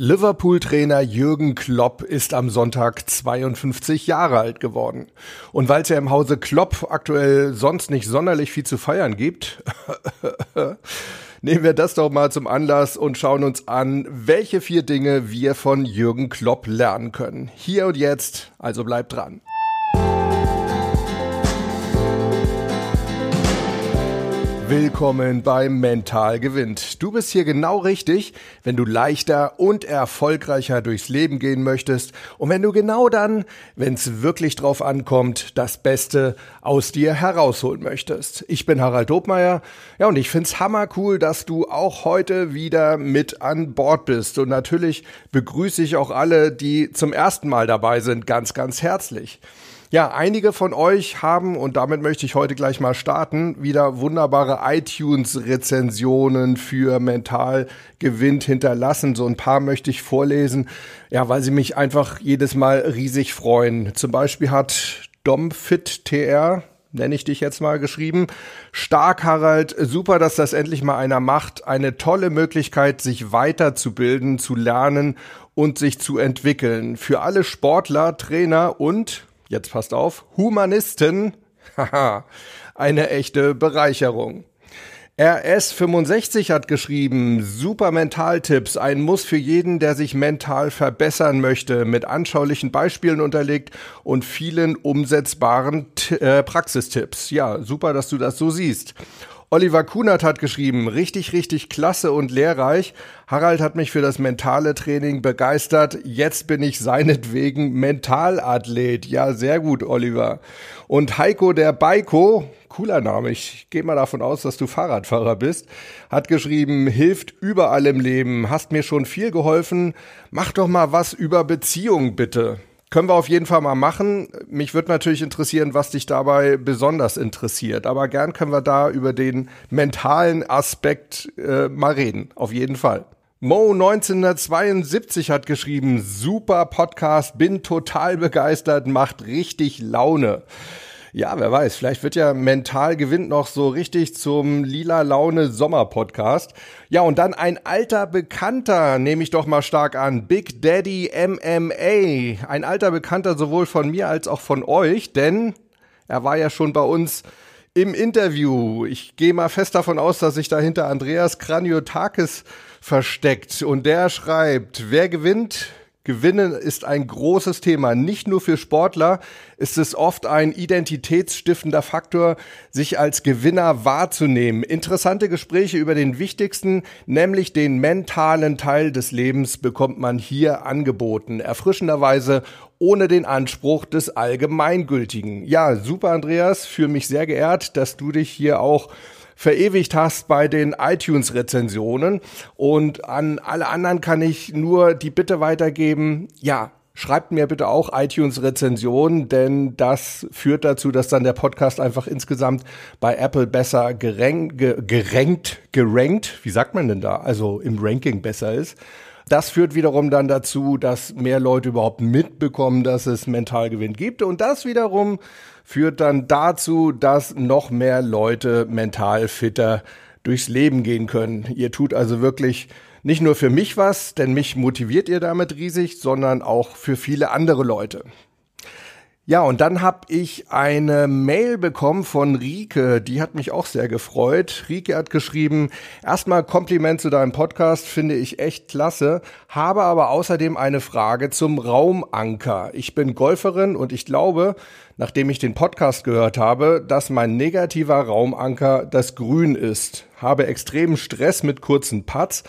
Liverpool-Trainer Jürgen Klopp ist am Sonntag 52 Jahre alt geworden. Und weil es ja im Hause Klopp aktuell sonst nicht sonderlich viel zu feiern gibt, nehmen wir das doch mal zum Anlass und schauen uns an, welche vier Dinge wir von Jürgen Klopp lernen können. Hier und jetzt, also bleibt dran. Willkommen beim Mental gewinnt. Du bist hier genau richtig, wenn du leichter und erfolgreicher durchs Leben gehen möchtest und wenn du genau dann, wenn es wirklich drauf ankommt, das Beste aus dir herausholen möchtest. Ich bin Harald Dobmeier. Ja, und ich find's hammercool, dass du auch heute wieder mit an Bord bist und natürlich begrüße ich auch alle, die zum ersten Mal dabei sind, ganz ganz herzlich. Ja, einige von euch haben, und damit möchte ich heute gleich mal starten, wieder wunderbare iTunes-Rezensionen für Mental Gewinnt hinterlassen. So ein paar möchte ich vorlesen, ja, weil sie mich einfach jedes Mal riesig freuen. Zum Beispiel hat DomFitTR nenne ich dich jetzt mal geschrieben. Stark, Harald. Super, dass das endlich mal einer macht. Eine tolle Möglichkeit, sich weiterzubilden, zu lernen und sich zu entwickeln. Für alle Sportler, Trainer und jetzt passt auf, Humanisten, haha, eine echte Bereicherung. RS65 hat geschrieben, super Mentaltipps, ein Muss für jeden, der sich mental verbessern möchte, mit anschaulichen Beispielen unterlegt und vielen umsetzbaren äh, Praxistipps. Ja, super, dass du das so siehst. Oliver Kunert hat geschrieben, richtig, richtig klasse und lehrreich. Harald hat mich für das mentale Training begeistert. Jetzt bin ich seinetwegen Mentalathlet. Ja, sehr gut, Oliver. Und Heiko der Baiko, cooler Name, ich gehe mal davon aus, dass du Fahrradfahrer bist, hat geschrieben, hilft überall im Leben, hast mir schon viel geholfen. Mach doch mal was über Beziehungen, bitte. Können wir auf jeden Fall mal machen. Mich würde natürlich interessieren, was dich dabei besonders interessiert. Aber gern können wir da über den mentalen Aspekt äh, mal reden. Auf jeden Fall. Mo 1972 hat geschrieben, super Podcast, bin total begeistert, macht richtig Laune. Ja, wer weiß, vielleicht wird ja mental gewinnt noch so richtig zum lila Laune Sommer Podcast. Ja, und dann ein alter Bekannter, nehme ich doch mal stark an, Big Daddy MMA. Ein alter Bekannter sowohl von mir als auch von euch, denn er war ja schon bei uns im Interview. Ich gehe mal fest davon aus, dass sich dahinter Andreas Kraniotakis versteckt und der schreibt, wer gewinnt? Gewinnen ist ein großes Thema. Nicht nur für Sportler ist es oft ein identitätsstiftender Faktor, sich als Gewinner wahrzunehmen. Interessante Gespräche über den wichtigsten, nämlich den mentalen Teil des Lebens, bekommt man hier angeboten. Erfrischenderweise ohne den Anspruch des Allgemeingültigen. Ja, super, Andreas. Fühle mich sehr geehrt, dass du dich hier auch verewigt hast bei den iTunes-Rezensionen. Und an alle anderen kann ich nur die Bitte weitergeben, ja, Schreibt mir bitte auch iTunes-Rezensionen, denn das führt dazu, dass dann der Podcast einfach insgesamt bei Apple besser gerankt, gerankt, gerankt, wie sagt man denn da? Also im Ranking besser ist. Das führt wiederum dann dazu, dass mehr Leute überhaupt mitbekommen, dass es Mentalgewinn gibt. Und das wiederum führt dann dazu, dass noch mehr Leute mental fitter durchs Leben gehen können. Ihr tut also wirklich nicht nur für mich was, denn mich motiviert ihr damit riesig, sondern auch für viele andere Leute. Ja, und dann habe ich eine Mail bekommen von Rike, die hat mich auch sehr gefreut. Rike hat geschrieben, erstmal Kompliment zu deinem Podcast, finde ich echt klasse, habe aber außerdem eine Frage zum Raumanker. Ich bin Golferin und ich glaube, nachdem ich den Podcast gehört habe, dass mein negativer Raumanker das Grün ist. Habe extremen Stress mit kurzen Putts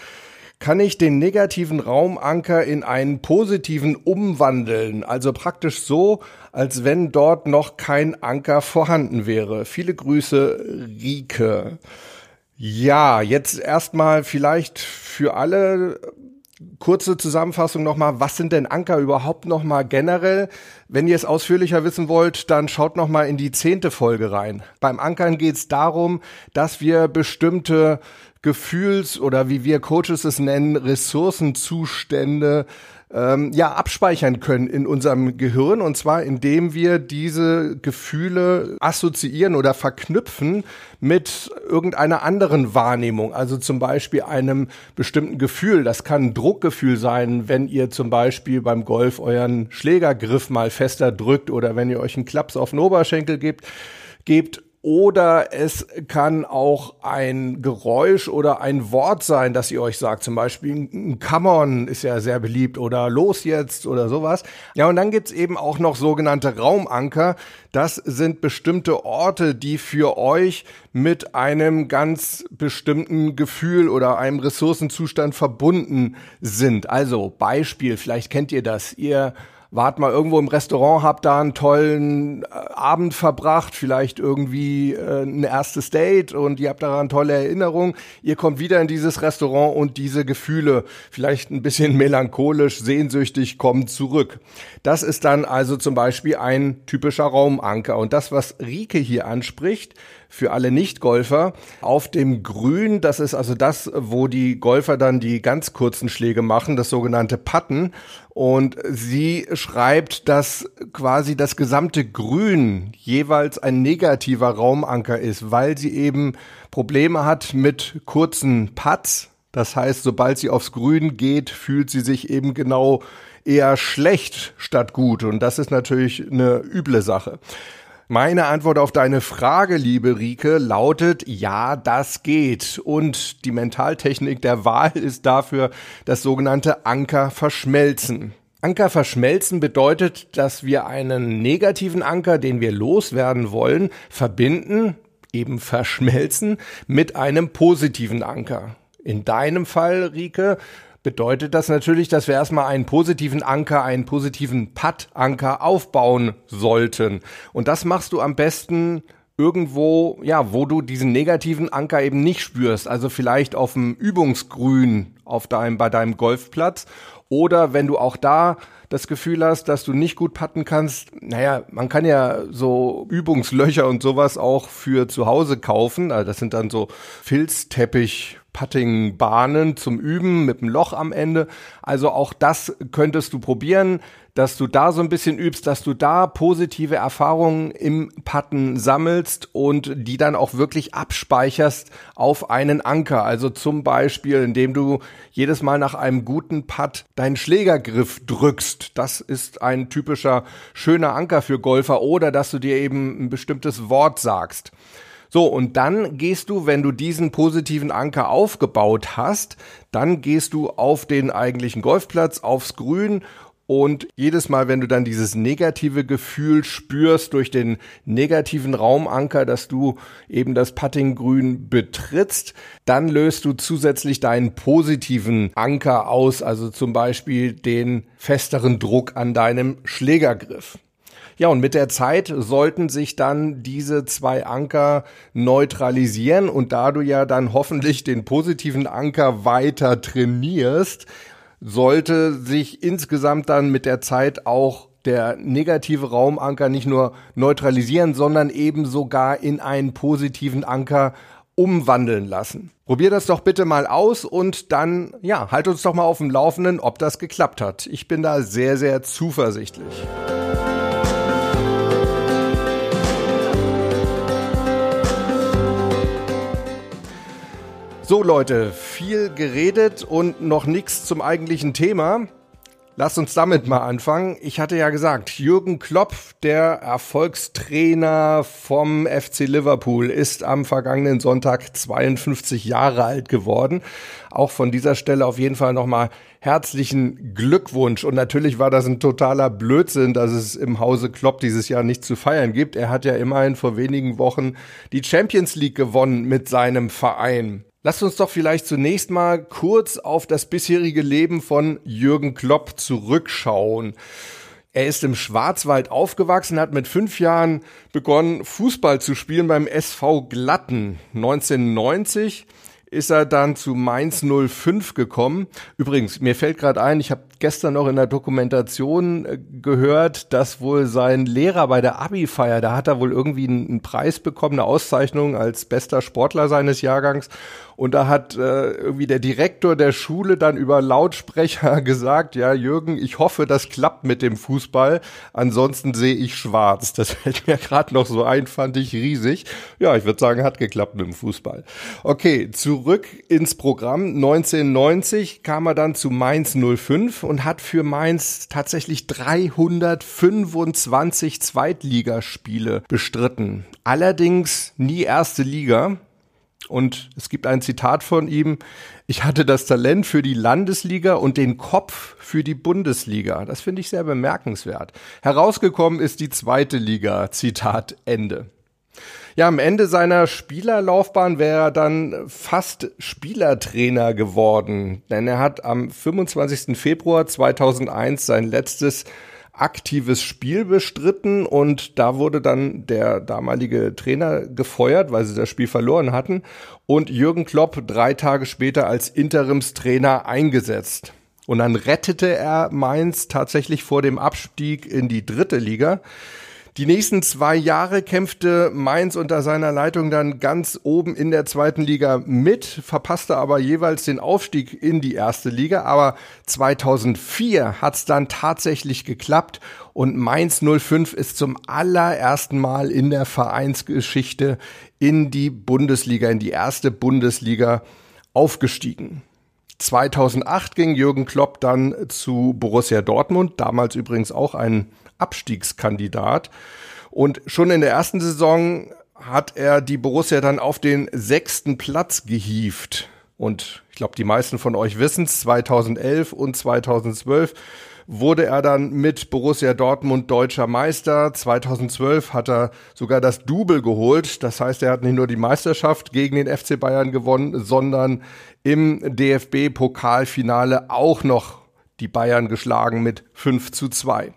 kann ich den negativen Raumanker in einen positiven umwandeln. Also praktisch so, als wenn dort noch kein Anker vorhanden wäre. Viele Grüße, Rike. Ja, jetzt erstmal vielleicht für alle kurze Zusammenfassung nochmal, was sind denn Anker überhaupt nochmal generell? Wenn ihr es ausführlicher wissen wollt, dann schaut nochmal in die zehnte Folge rein. Beim Ankern geht es darum, dass wir bestimmte Gefühls- oder wie wir Coaches es nennen, Ressourcenzustände ähm, ja abspeichern können in unserem Gehirn und zwar indem wir diese Gefühle assoziieren oder verknüpfen mit irgendeiner anderen Wahrnehmung, also zum Beispiel einem bestimmten Gefühl. Das kann ein Druckgefühl sein, wenn ihr zum Beispiel beim Golf euren Schlägergriff mal fester drückt oder wenn ihr euch einen Klaps auf den Oberschenkel gebt, gebt oder es kann auch ein Geräusch oder ein Wort sein, das ihr euch sagt. Zum Beispiel ein Come on ist ja sehr beliebt oder los jetzt oder sowas. Ja, und dann gibt's eben auch noch sogenannte Raumanker. Das sind bestimmte Orte, die für euch mit einem ganz bestimmten Gefühl oder einem Ressourcenzustand verbunden sind. Also Beispiel, vielleicht kennt ihr das. Ihr wart mal irgendwo im Restaurant, habt da einen tollen äh, Abend verbracht, vielleicht irgendwie äh, ein erstes Date und ihr habt daran tolle Erinnerungen. Ihr kommt wieder in dieses Restaurant und diese Gefühle, vielleicht ein bisschen melancholisch, sehnsüchtig, kommen zurück. Das ist dann also zum Beispiel ein typischer Raumanker. Und das, was Rike hier anspricht, für alle Nicht-Golfer. Auf dem Grün, das ist also das, wo die Golfer dann die ganz kurzen Schläge machen, das sogenannte Putten. Und sie schreibt, dass quasi das gesamte Grün jeweils ein negativer Raumanker ist, weil sie eben Probleme hat mit kurzen Putts. Das heißt, sobald sie aufs Grün geht, fühlt sie sich eben genau eher schlecht statt gut. Und das ist natürlich eine üble Sache. Meine Antwort auf deine Frage, liebe Rike, lautet, ja, das geht. Und die Mentaltechnik der Wahl ist dafür das sogenannte Anker verschmelzen. Anker verschmelzen bedeutet, dass wir einen negativen Anker, den wir loswerden wollen, verbinden, eben verschmelzen, mit einem positiven Anker. In deinem Fall, Rike, bedeutet das natürlich, dass wir erstmal einen positiven Anker, einen positiven Putt-Anker aufbauen sollten. Und das machst du am besten irgendwo, ja, wo du diesen negativen Anker eben nicht spürst. Also vielleicht auf dem Übungsgrün auf deinem, bei deinem Golfplatz. Oder wenn du auch da das Gefühl hast, dass du nicht gut putten kannst, naja, man kann ja so Übungslöcher und sowas auch für zu Hause kaufen. Also das sind dann so Filzteppich Putting-Bahnen zum Üben mit einem Loch am Ende. Also auch das könntest du probieren, dass du da so ein bisschen übst, dass du da positive Erfahrungen im Putten sammelst und die dann auch wirklich abspeicherst auf einen Anker. Also zum Beispiel, indem du jedes Mal nach einem guten Putt deinen Schlägergriff drückst. Das ist ein typischer schöner Anker für Golfer oder dass du dir eben ein bestimmtes Wort sagst. So, und dann gehst du, wenn du diesen positiven Anker aufgebaut hast, dann gehst du auf den eigentlichen Golfplatz, aufs Grün und jedes Mal, wenn du dann dieses negative Gefühl spürst durch den negativen Raumanker, dass du eben das Puttinggrün betrittst, dann löst du zusätzlich deinen positiven Anker aus, also zum Beispiel den festeren Druck an deinem Schlägergriff. Ja, und mit der Zeit sollten sich dann diese zwei Anker neutralisieren und da du ja dann hoffentlich den positiven Anker weiter trainierst, sollte sich insgesamt dann mit der Zeit auch der negative Raumanker nicht nur neutralisieren, sondern eben sogar in einen positiven Anker umwandeln lassen. Probier das doch bitte mal aus und dann, ja, halt uns doch mal auf dem Laufenden, ob das geklappt hat. Ich bin da sehr, sehr zuversichtlich. So Leute, viel geredet und noch nichts zum eigentlichen Thema. Lasst uns damit mal anfangen. Ich hatte ja gesagt, Jürgen Klopp, der Erfolgstrainer vom FC Liverpool, ist am vergangenen Sonntag 52 Jahre alt geworden. Auch von dieser Stelle auf jeden Fall nochmal herzlichen Glückwunsch. Und natürlich war das ein totaler Blödsinn, dass es im Hause Klopp dieses Jahr nicht zu feiern gibt. Er hat ja immerhin vor wenigen Wochen die Champions League gewonnen mit seinem Verein. Lasst uns doch vielleicht zunächst mal kurz auf das bisherige Leben von Jürgen Klopp zurückschauen. Er ist im Schwarzwald aufgewachsen, hat mit fünf Jahren begonnen, Fußball zu spielen beim SV Glatten. 1990 ist er dann zu Mainz 05 gekommen. Übrigens, mir fällt gerade ein, ich habe gestern noch in der Dokumentation äh, gehört, dass wohl sein Lehrer bei der Abi-Feier, da hat er wohl irgendwie einen, Preis bekommen, eine Auszeichnung als bester Sportler seines Jahrgangs. Und da hat äh, irgendwie der Direktor der Schule dann über Lautsprecher gesagt, ja, Jürgen, ich hoffe, das klappt mit dem Fußball. Ansonsten sehe ich schwarz. Das fällt mir gerade noch so ein, fand ich riesig. Ja, ich würde sagen, hat geklappt mit dem Fußball. Okay, zurück ins Programm. 1990 kam er dann zu Mainz 05 und hat für Mainz tatsächlich 325 Zweitligaspiele bestritten. Allerdings nie erste Liga. Und es gibt ein Zitat von ihm, ich hatte das Talent für die Landesliga und den Kopf für die Bundesliga. Das finde ich sehr bemerkenswert. Herausgekommen ist die zweite Liga. Zitat Ende. Ja, am Ende seiner Spielerlaufbahn wäre er dann fast Spielertrainer geworden, denn er hat am 25. Februar 2001 sein letztes aktives Spiel bestritten und da wurde dann der damalige Trainer gefeuert, weil sie das Spiel verloren hatten und Jürgen Klopp drei Tage später als Interimstrainer eingesetzt. Und dann rettete er Mainz tatsächlich vor dem Abstieg in die dritte Liga. Die nächsten zwei Jahre kämpfte Mainz unter seiner Leitung dann ganz oben in der zweiten Liga mit, verpasste aber jeweils den Aufstieg in die erste Liga. Aber 2004 hat es dann tatsächlich geklappt und Mainz 05 ist zum allerersten Mal in der Vereinsgeschichte in die Bundesliga, in die erste Bundesliga aufgestiegen. 2008 ging Jürgen Klopp dann zu Borussia Dortmund, damals übrigens auch ein Abstiegskandidat. Und schon in der ersten Saison hat er die Borussia dann auf den sechsten Platz gehievt. Und ich glaube, die meisten von euch wissen es, 2011 und 2012 wurde er dann mit Borussia Dortmund deutscher Meister. 2012 hat er sogar das Double geholt. Das heißt, er hat nicht nur die Meisterschaft gegen den FC Bayern gewonnen, sondern im DFB-Pokalfinale auch noch die Bayern geschlagen mit 5 zu 2.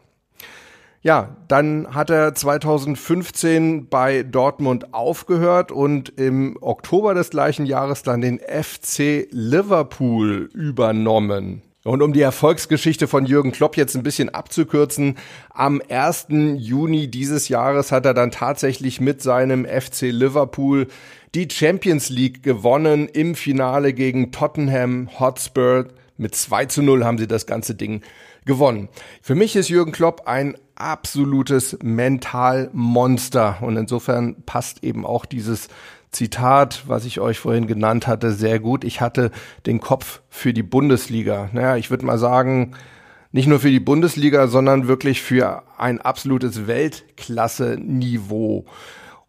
Ja, dann hat er 2015 bei Dortmund aufgehört und im Oktober des gleichen Jahres dann den FC Liverpool übernommen. Und um die Erfolgsgeschichte von Jürgen Klopp jetzt ein bisschen abzukürzen, am 1. Juni dieses Jahres hat er dann tatsächlich mit seinem FC Liverpool die Champions League gewonnen im Finale gegen Tottenham Hotspur. Mit 2 zu 0 haben sie das ganze Ding gewonnen. Für mich ist Jürgen Klopp ein absolutes Mentalmonster und insofern passt eben auch dieses Zitat, was ich euch vorhin genannt hatte, sehr gut. Ich hatte den Kopf für die Bundesliga. Naja, ich würde mal sagen, nicht nur für die Bundesliga, sondern wirklich für ein absolutes Weltklasse-Niveau.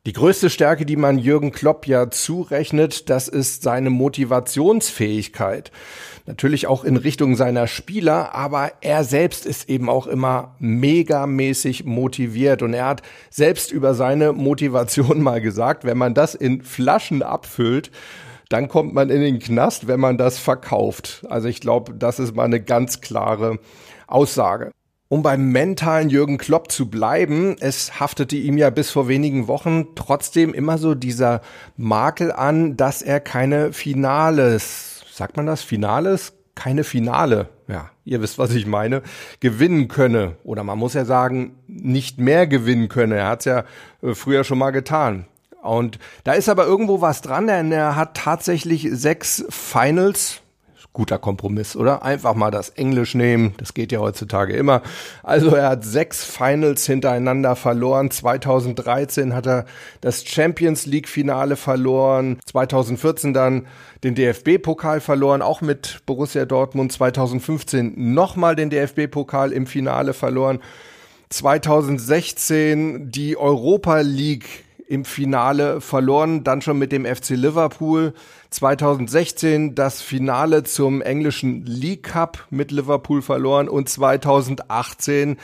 Die größte Stärke, die man Jürgen Klopp ja zurechnet, das ist seine Motivationsfähigkeit. Natürlich auch in Richtung seiner Spieler, aber er selbst ist eben auch immer megamäßig motiviert und er hat selbst über seine Motivation mal gesagt, wenn man das in Flaschen abfüllt, dann kommt man in den Knast, wenn man das verkauft. Also ich glaube, das ist mal eine ganz klare Aussage. Um beim mentalen Jürgen Klopp zu bleiben, es haftete ihm ja bis vor wenigen Wochen trotzdem immer so dieser Makel an, dass er keine Finales, sagt man das, Finales? Keine Finale, ja, ihr wisst, was ich meine, gewinnen könne. Oder man muss ja sagen, nicht mehr gewinnen könne. Er hat es ja äh, früher schon mal getan. Und da ist aber irgendwo was dran, denn er hat tatsächlich sechs Finals guter Kompromiss, oder? Einfach mal das Englisch nehmen, das geht ja heutzutage immer. Also er hat sechs Finals hintereinander verloren. 2013 hat er das Champions League Finale verloren, 2014 dann den DFB-Pokal verloren, auch mit Borussia Dortmund, 2015 nochmal den DFB-Pokal im Finale verloren. 2016 die Europa League im Finale verloren, dann schon mit dem FC Liverpool. 2016 das Finale zum englischen League Cup mit Liverpool verloren und 2018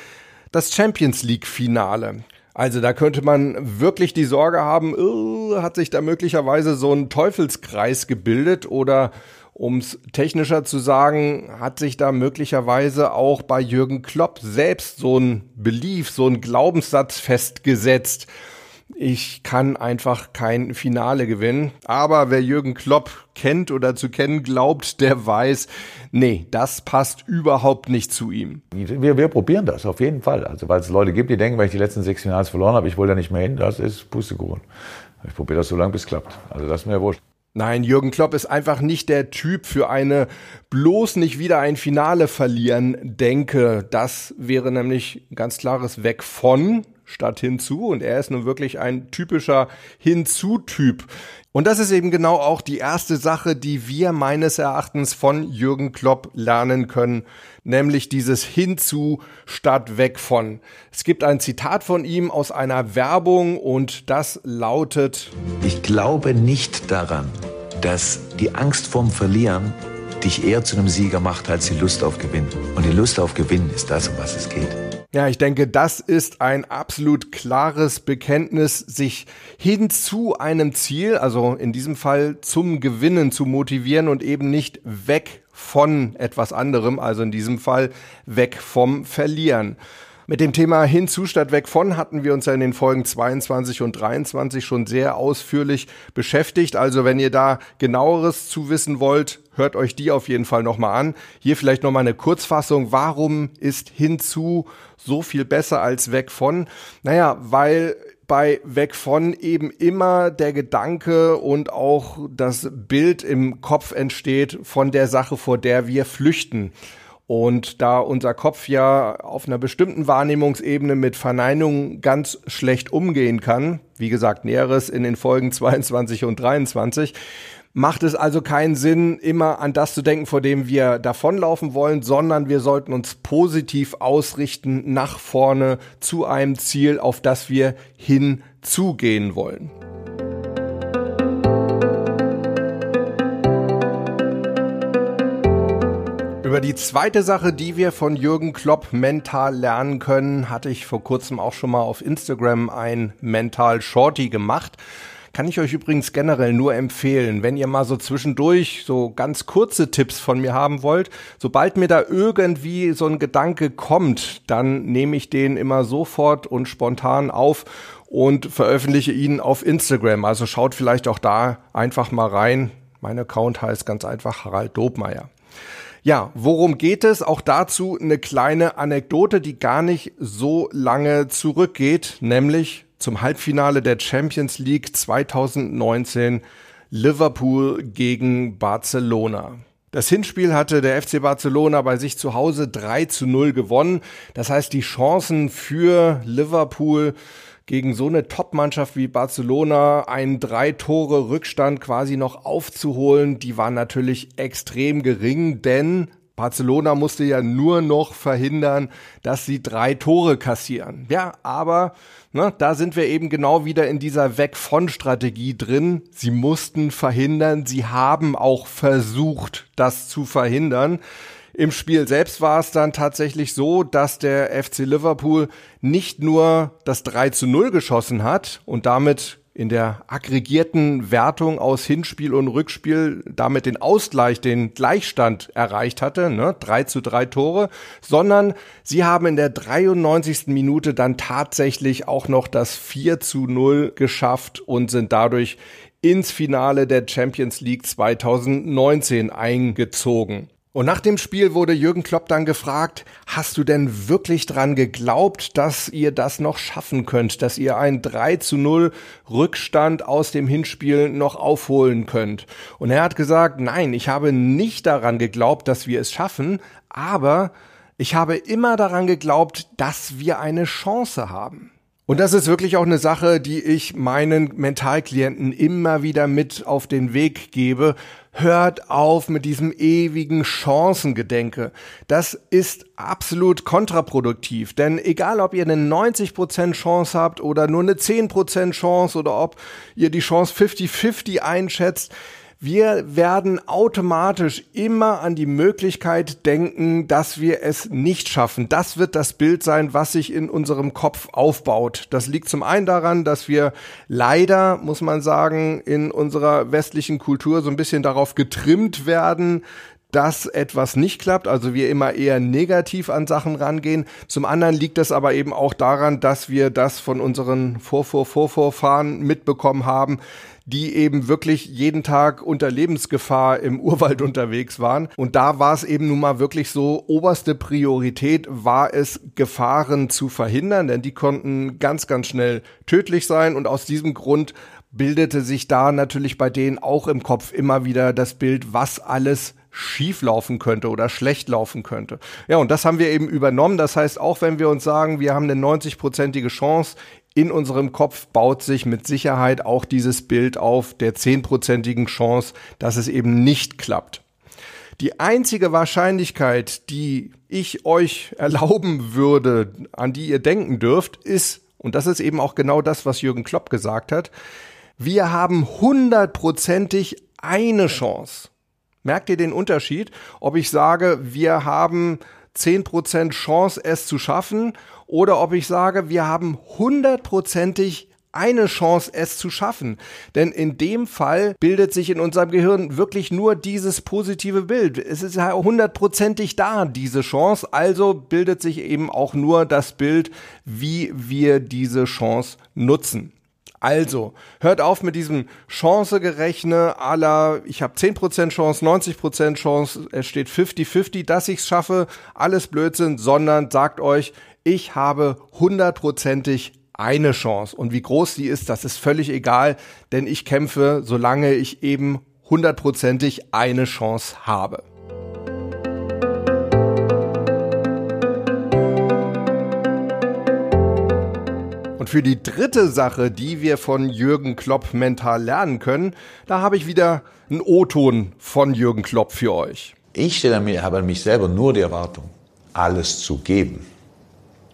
das Champions League Finale. Also da könnte man wirklich die Sorge haben, uh, hat sich da möglicherweise so ein Teufelskreis gebildet oder um es technischer zu sagen, hat sich da möglicherweise auch bei Jürgen Klopp selbst so ein Belief, so ein Glaubenssatz festgesetzt ich kann einfach kein Finale gewinnen. Aber wer Jürgen Klopp kennt oder zu kennen glaubt, der weiß, nee, das passt überhaupt nicht zu ihm. Wir, wir probieren das auf jeden Fall. Also weil es Leute gibt, die denken, wenn ich die letzten sechs Finals verloren habe, ich wollte da nicht mehr hin, das ist Pustekuchen. Ich probiere das so lange, bis es klappt. Also das ist mir wurscht. Nein, Jürgen Klopp ist einfach nicht der Typ für eine bloß nicht wieder ein Finale verlieren denke. Das wäre nämlich ein ganz klares Weg von statt hinzu und er ist nun wirklich ein typischer Hinzu-Typ. Und das ist eben genau auch die erste Sache, die wir meines Erachtens von Jürgen Klopp lernen können, nämlich dieses Hinzu statt weg von. Es gibt ein Zitat von ihm aus einer Werbung und das lautet Ich glaube nicht daran, dass die Angst vorm Verlieren dich eher zu einem Sieger macht als die Lust auf Gewinn. Und die Lust auf Gewinn ist das, um was es geht. Ja, ich denke, das ist ein absolut klares Bekenntnis, sich hin zu einem Ziel, also in diesem Fall zum Gewinnen zu motivieren und eben nicht weg von etwas anderem, also in diesem Fall weg vom Verlieren. Mit dem Thema hinzu statt weg von hatten wir uns ja in den Folgen 22 und 23 schon sehr ausführlich beschäftigt. Also wenn ihr da genaueres zu wissen wollt, hört euch die auf jeden Fall nochmal an. Hier vielleicht nochmal eine Kurzfassung. Warum ist hinzu so viel besser als weg von? Naja, weil bei Weg von eben immer der Gedanke und auch das Bild im Kopf entsteht von der Sache, vor der wir flüchten. Und da unser Kopf ja auf einer bestimmten Wahrnehmungsebene mit Verneinungen ganz schlecht umgehen kann, wie gesagt, Näheres in den Folgen 22 und 23, macht es also keinen Sinn, immer an das zu denken, vor dem wir davonlaufen wollen, sondern wir sollten uns positiv ausrichten nach vorne zu einem Ziel, auf das wir hinzugehen wollen. Über die zweite Sache, die wir von Jürgen Klopp mental lernen können, hatte ich vor kurzem auch schon mal auf Instagram ein Mental Shorty gemacht. Kann ich euch übrigens generell nur empfehlen, wenn ihr mal so zwischendurch so ganz kurze Tipps von mir haben wollt. Sobald mir da irgendwie so ein Gedanke kommt, dann nehme ich den immer sofort und spontan auf und veröffentliche ihn auf Instagram. Also schaut vielleicht auch da einfach mal rein. Mein Account heißt ganz einfach Harald Dobmeier. Ja, worum geht es? Auch dazu eine kleine Anekdote, die gar nicht so lange zurückgeht, nämlich zum Halbfinale der Champions League 2019 Liverpool gegen Barcelona. Das Hinspiel hatte der FC Barcelona bei sich zu Hause 3 zu 0 gewonnen. Das heißt, die Chancen für Liverpool gegen so eine Top-Mannschaft wie Barcelona einen drei Tore Rückstand quasi noch aufzuholen, die waren natürlich extrem gering, denn Barcelona musste ja nur noch verhindern, dass sie drei Tore kassieren. Ja, aber ne, da sind wir eben genau wieder in dieser Weg von Strategie drin. Sie mussten verhindern, sie haben auch versucht, das zu verhindern. Im Spiel selbst war es dann tatsächlich so, dass der FC Liverpool nicht nur das 3 zu 0 geschossen hat und damit in der aggregierten Wertung aus Hinspiel und Rückspiel damit den Ausgleich, den Gleichstand erreicht hatte, ne, 3 zu 3 Tore, sondern sie haben in der 93. Minute dann tatsächlich auch noch das 4 zu 0 geschafft und sind dadurch ins Finale der Champions League 2019 eingezogen. Und nach dem Spiel wurde Jürgen Klopp dann gefragt, hast du denn wirklich dran geglaubt, dass ihr das noch schaffen könnt, dass ihr einen 3 zu 0 Rückstand aus dem Hinspiel noch aufholen könnt? Und er hat gesagt, nein, ich habe nicht daran geglaubt, dass wir es schaffen, aber ich habe immer daran geglaubt, dass wir eine Chance haben. Und das ist wirklich auch eine Sache, die ich meinen Mentalklienten immer wieder mit auf den Weg gebe. Hört auf mit diesem ewigen Chancengedenke. Das ist absolut kontraproduktiv, denn egal ob ihr eine 90% Chance habt oder nur eine 10% Chance oder ob ihr die Chance 50-50 einschätzt, wir werden automatisch immer an die Möglichkeit denken, dass wir es nicht schaffen. Das wird das Bild sein, was sich in unserem Kopf aufbaut. Das liegt zum einen daran, dass wir leider, muss man sagen, in unserer westlichen Kultur so ein bisschen darauf getrimmt werden, dass etwas nicht klappt, also wir immer eher negativ an Sachen rangehen. Zum anderen liegt das aber eben auch daran, dass wir das von unseren Vorvor-Vorvorfahren mitbekommen haben, die eben wirklich jeden Tag unter Lebensgefahr im Urwald unterwegs waren. Und da war es eben nun mal wirklich so, oberste Priorität war es, Gefahren zu verhindern, denn die konnten ganz, ganz schnell tödlich sein. Und aus diesem Grund bildete sich da natürlich bei denen auch im Kopf immer wieder das Bild, was alles schief laufen könnte oder schlecht laufen könnte. Ja, und das haben wir eben übernommen. Das heißt, auch wenn wir uns sagen, wir haben eine 90-prozentige Chance, in unserem Kopf baut sich mit Sicherheit auch dieses Bild auf der 10-prozentigen Chance, dass es eben nicht klappt. Die einzige Wahrscheinlichkeit, die ich euch erlauben würde, an die ihr denken dürft, ist, und das ist eben auch genau das, was Jürgen Klopp gesagt hat, wir haben hundertprozentig eine Chance. Merkt ihr den Unterschied? Ob ich sage, wir haben 10% Chance, es zu schaffen, oder ob ich sage, wir haben hundertprozentig eine Chance, es zu schaffen. Denn in dem Fall bildet sich in unserem Gehirn wirklich nur dieses positive Bild. Es ist ja hundertprozentig da, diese Chance. Also bildet sich eben auch nur das Bild, wie wir diese Chance nutzen. Also, hört auf mit diesem Chancegerechne aller, ich habe 10% Chance, 90% Chance, es steht 50-50, dass ich es schaffe, alles Blödsinn, sondern sagt euch, ich habe hundertprozentig eine Chance. Und wie groß die ist, das ist völlig egal, denn ich kämpfe, solange ich eben hundertprozentig eine Chance habe. Und für die dritte Sache, die wir von Jürgen Klopp mental lernen können, da habe ich wieder einen O-Ton von Jürgen Klopp für euch. Ich stelle mir, habe an mich selber nur die Erwartung, alles zu geben.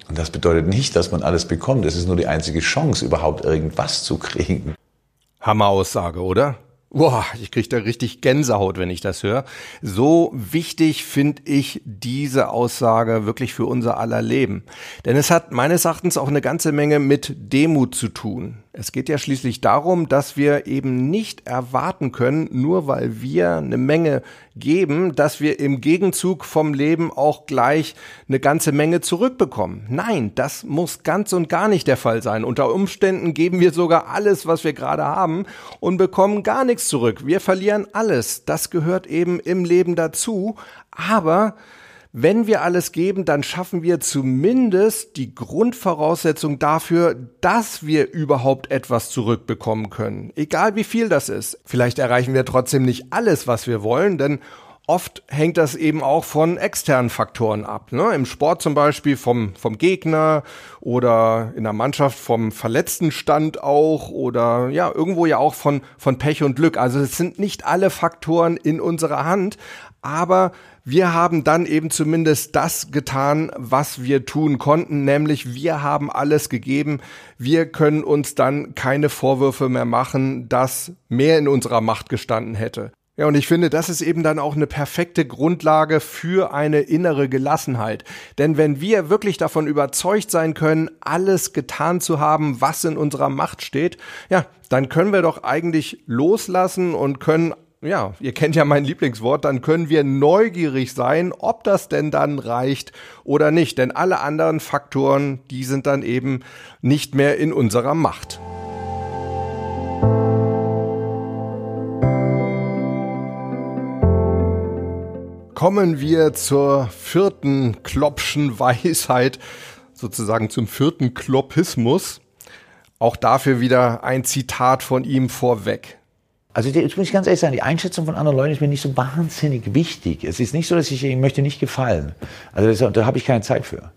Und das bedeutet nicht, dass man alles bekommt. Es ist nur die einzige Chance, überhaupt irgendwas zu kriegen. Hammer-Aussage, oder? Boah, ich kriege da richtig Gänsehaut, wenn ich das höre. So wichtig finde ich diese Aussage wirklich für unser aller Leben. Denn es hat meines Erachtens auch eine ganze Menge mit Demut zu tun. Es geht ja schließlich darum, dass wir eben nicht erwarten können, nur weil wir eine Menge geben, dass wir im Gegenzug vom Leben auch gleich eine ganze Menge zurückbekommen. Nein, das muss ganz und gar nicht der Fall sein. Unter Umständen geben wir sogar alles, was wir gerade haben und bekommen gar nichts zurück. Wir verlieren alles. Das gehört eben im Leben dazu. Aber wenn wir alles geben, dann schaffen wir zumindest die Grundvoraussetzung dafür, dass wir überhaupt etwas zurückbekommen können. Egal wie viel das ist. Vielleicht erreichen wir trotzdem nicht alles, was wir wollen, denn Oft hängt das eben auch von externen Faktoren ab. Ne? Im Sport zum Beispiel vom, vom Gegner oder in der Mannschaft vom verletzten Stand auch oder ja, irgendwo ja auch von, von Pech und Glück. Also es sind nicht alle Faktoren in unserer Hand, aber wir haben dann eben zumindest das getan, was wir tun konnten, nämlich wir haben alles gegeben. Wir können uns dann keine Vorwürfe mehr machen, dass mehr in unserer Macht gestanden hätte. Ja, und ich finde, das ist eben dann auch eine perfekte Grundlage für eine innere Gelassenheit. Denn wenn wir wirklich davon überzeugt sein können, alles getan zu haben, was in unserer Macht steht, ja, dann können wir doch eigentlich loslassen und können ja, ihr kennt ja mein Lieblingswort, dann können wir neugierig sein, ob das denn dann reicht oder nicht. Denn alle anderen Faktoren, die sind dann eben nicht mehr in unserer Macht. Kommen wir zur vierten Kloppschen Weisheit, sozusagen zum vierten Kloppismus. Auch dafür wieder ein Zitat von ihm vorweg. Also jetzt muss ich ganz ehrlich sagen, die Einschätzung von anderen Leuten ist mir nicht so wahnsinnig wichtig. Es ist nicht so, dass ich, ich möchte nicht gefallen. Also das, da habe ich keine Zeit für.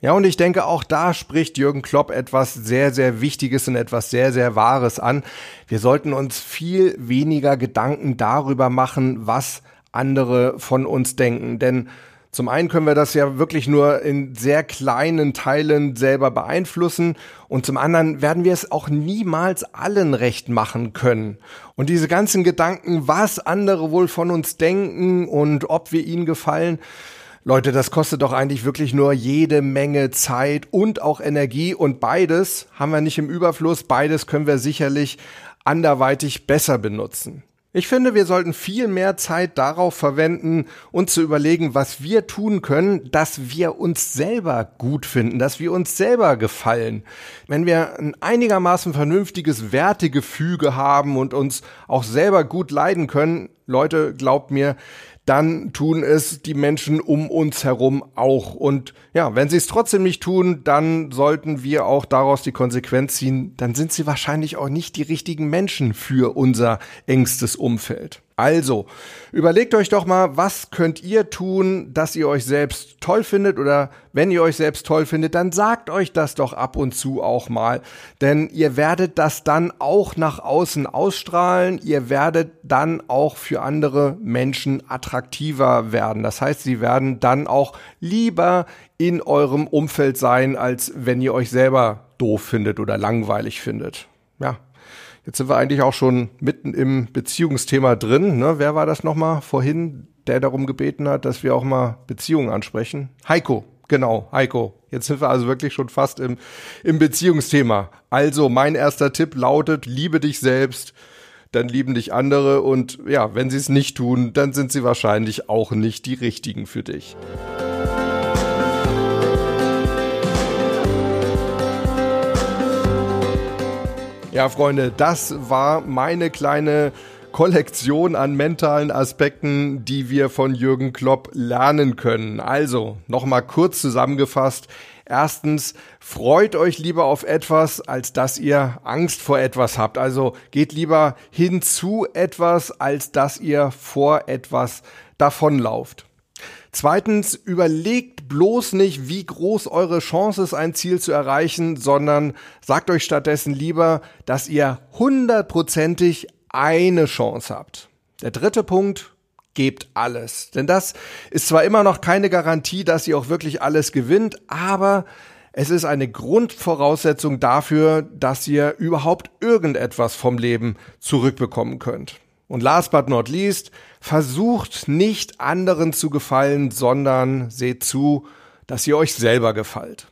Ja, und ich denke, auch da spricht Jürgen Klopp etwas sehr, sehr Wichtiges und etwas sehr, sehr Wahres an. Wir sollten uns viel weniger Gedanken darüber machen, was andere von uns denken. Denn zum einen können wir das ja wirklich nur in sehr kleinen Teilen selber beeinflussen und zum anderen werden wir es auch niemals allen recht machen können. Und diese ganzen Gedanken, was andere wohl von uns denken und ob wir ihnen gefallen, Leute, das kostet doch eigentlich wirklich nur jede Menge Zeit und auch Energie und beides haben wir nicht im Überfluss, beides können wir sicherlich anderweitig besser benutzen. Ich finde, wir sollten viel mehr Zeit darauf verwenden, uns zu überlegen, was wir tun können, dass wir uns selber gut finden, dass wir uns selber gefallen. Wenn wir ein einigermaßen vernünftiges Wertegefüge haben und uns auch selber gut leiden können, Leute, glaubt mir, dann tun es die Menschen um uns herum auch. Und ja, wenn sie es trotzdem nicht tun, dann sollten wir auch daraus die Konsequenz ziehen, dann sind sie wahrscheinlich auch nicht die richtigen Menschen für unser engstes Umfeld. Also, überlegt euch doch mal, was könnt ihr tun, dass ihr euch selbst toll findet oder wenn ihr euch selbst toll findet, dann sagt euch das doch ab und zu auch mal, denn ihr werdet das dann auch nach außen ausstrahlen, ihr werdet dann auch für andere Menschen attraktiver werden. Das heißt, sie werden dann auch lieber in eurem Umfeld sein, als wenn ihr euch selber doof findet oder langweilig findet. Ja, Jetzt sind wir eigentlich auch schon mitten im Beziehungsthema drin. Ne? Wer war das nochmal vorhin, der darum gebeten hat, dass wir auch mal Beziehungen ansprechen? Heiko, genau, Heiko. Jetzt sind wir also wirklich schon fast im, im Beziehungsthema. Also mein erster Tipp lautet, liebe dich selbst, dann lieben dich andere und ja, wenn sie es nicht tun, dann sind sie wahrscheinlich auch nicht die richtigen für dich. Ja, Freunde, das war meine kleine Kollektion an mentalen Aspekten, die wir von Jürgen Klopp lernen können. Also, nochmal kurz zusammengefasst. Erstens, freut euch lieber auf etwas, als dass ihr Angst vor etwas habt. Also geht lieber hin zu etwas, als dass ihr vor etwas davonlauft. Zweitens, überlegt bloß nicht, wie groß eure Chance ist, ein Ziel zu erreichen, sondern sagt euch stattdessen lieber, dass ihr hundertprozentig eine Chance habt. Der dritte Punkt, gebt alles. Denn das ist zwar immer noch keine Garantie, dass ihr auch wirklich alles gewinnt, aber es ist eine Grundvoraussetzung dafür, dass ihr überhaupt irgendetwas vom Leben zurückbekommen könnt. Und last but not least, versucht nicht anderen zu gefallen, sondern seht zu, dass ihr euch selber gefällt.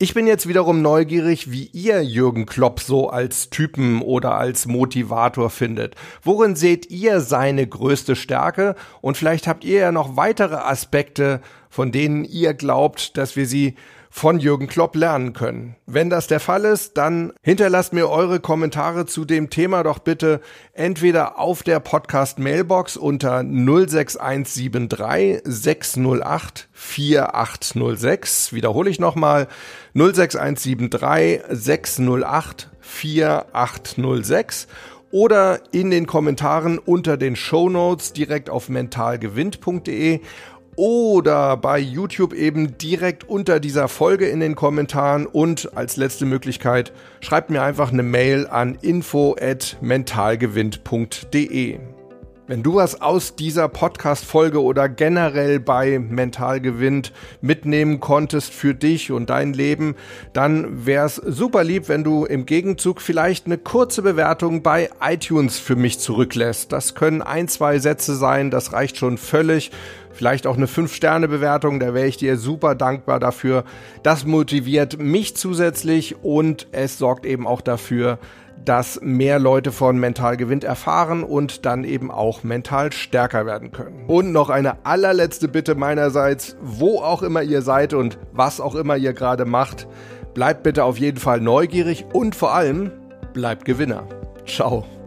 Ich bin jetzt wiederum neugierig, wie ihr Jürgen Klopp so als Typen oder als Motivator findet. Worin seht ihr seine größte Stärke? Und vielleicht habt ihr ja noch weitere Aspekte, von denen ihr glaubt, dass wir sie von Jürgen Klopp lernen können. Wenn das der Fall ist, dann hinterlasst mir eure Kommentare zu dem Thema doch bitte entweder auf der Podcast Mailbox unter 06173 608 4806. Wiederhole ich nochmal 06173 608 4806 oder in den Kommentaren unter den Show Notes direkt auf mentalgewinnt.de oder bei YouTube eben direkt unter dieser Folge in den Kommentaren und als letzte Möglichkeit schreibt mir einfach eine Mail an info@mentalgewinnt.de. Wenn du was aus dieser Podcast-Folge oder generell bei Mental Gewinnt mitnehmen konntest für dich und dein Leben, dann wäre es super lieb, wenn du im Gegenzug vielleicht eine kurze Bewertung bei iTunes für mich zurücklässt. Das können ein, zwei Sätze sein, das reicht schon völlig vielleicht auch eine 5-Sterne-Bewertung, da wäre ich dir super dankbar dafür. Das motiviert mich zusätzlich und es sorgt eben auch dafür, dass mehr Leute von Mental Gewinnt erfahren und dann eben auch mental stärker werden können. Und noch eine allerletzte Bitte meinerseits, wo auch immer ihr seid und was auch immer ihr gerade macht, bleibt bitte auf jeden Fall neugierig und vor allem bleibt Gewinner. Ciao.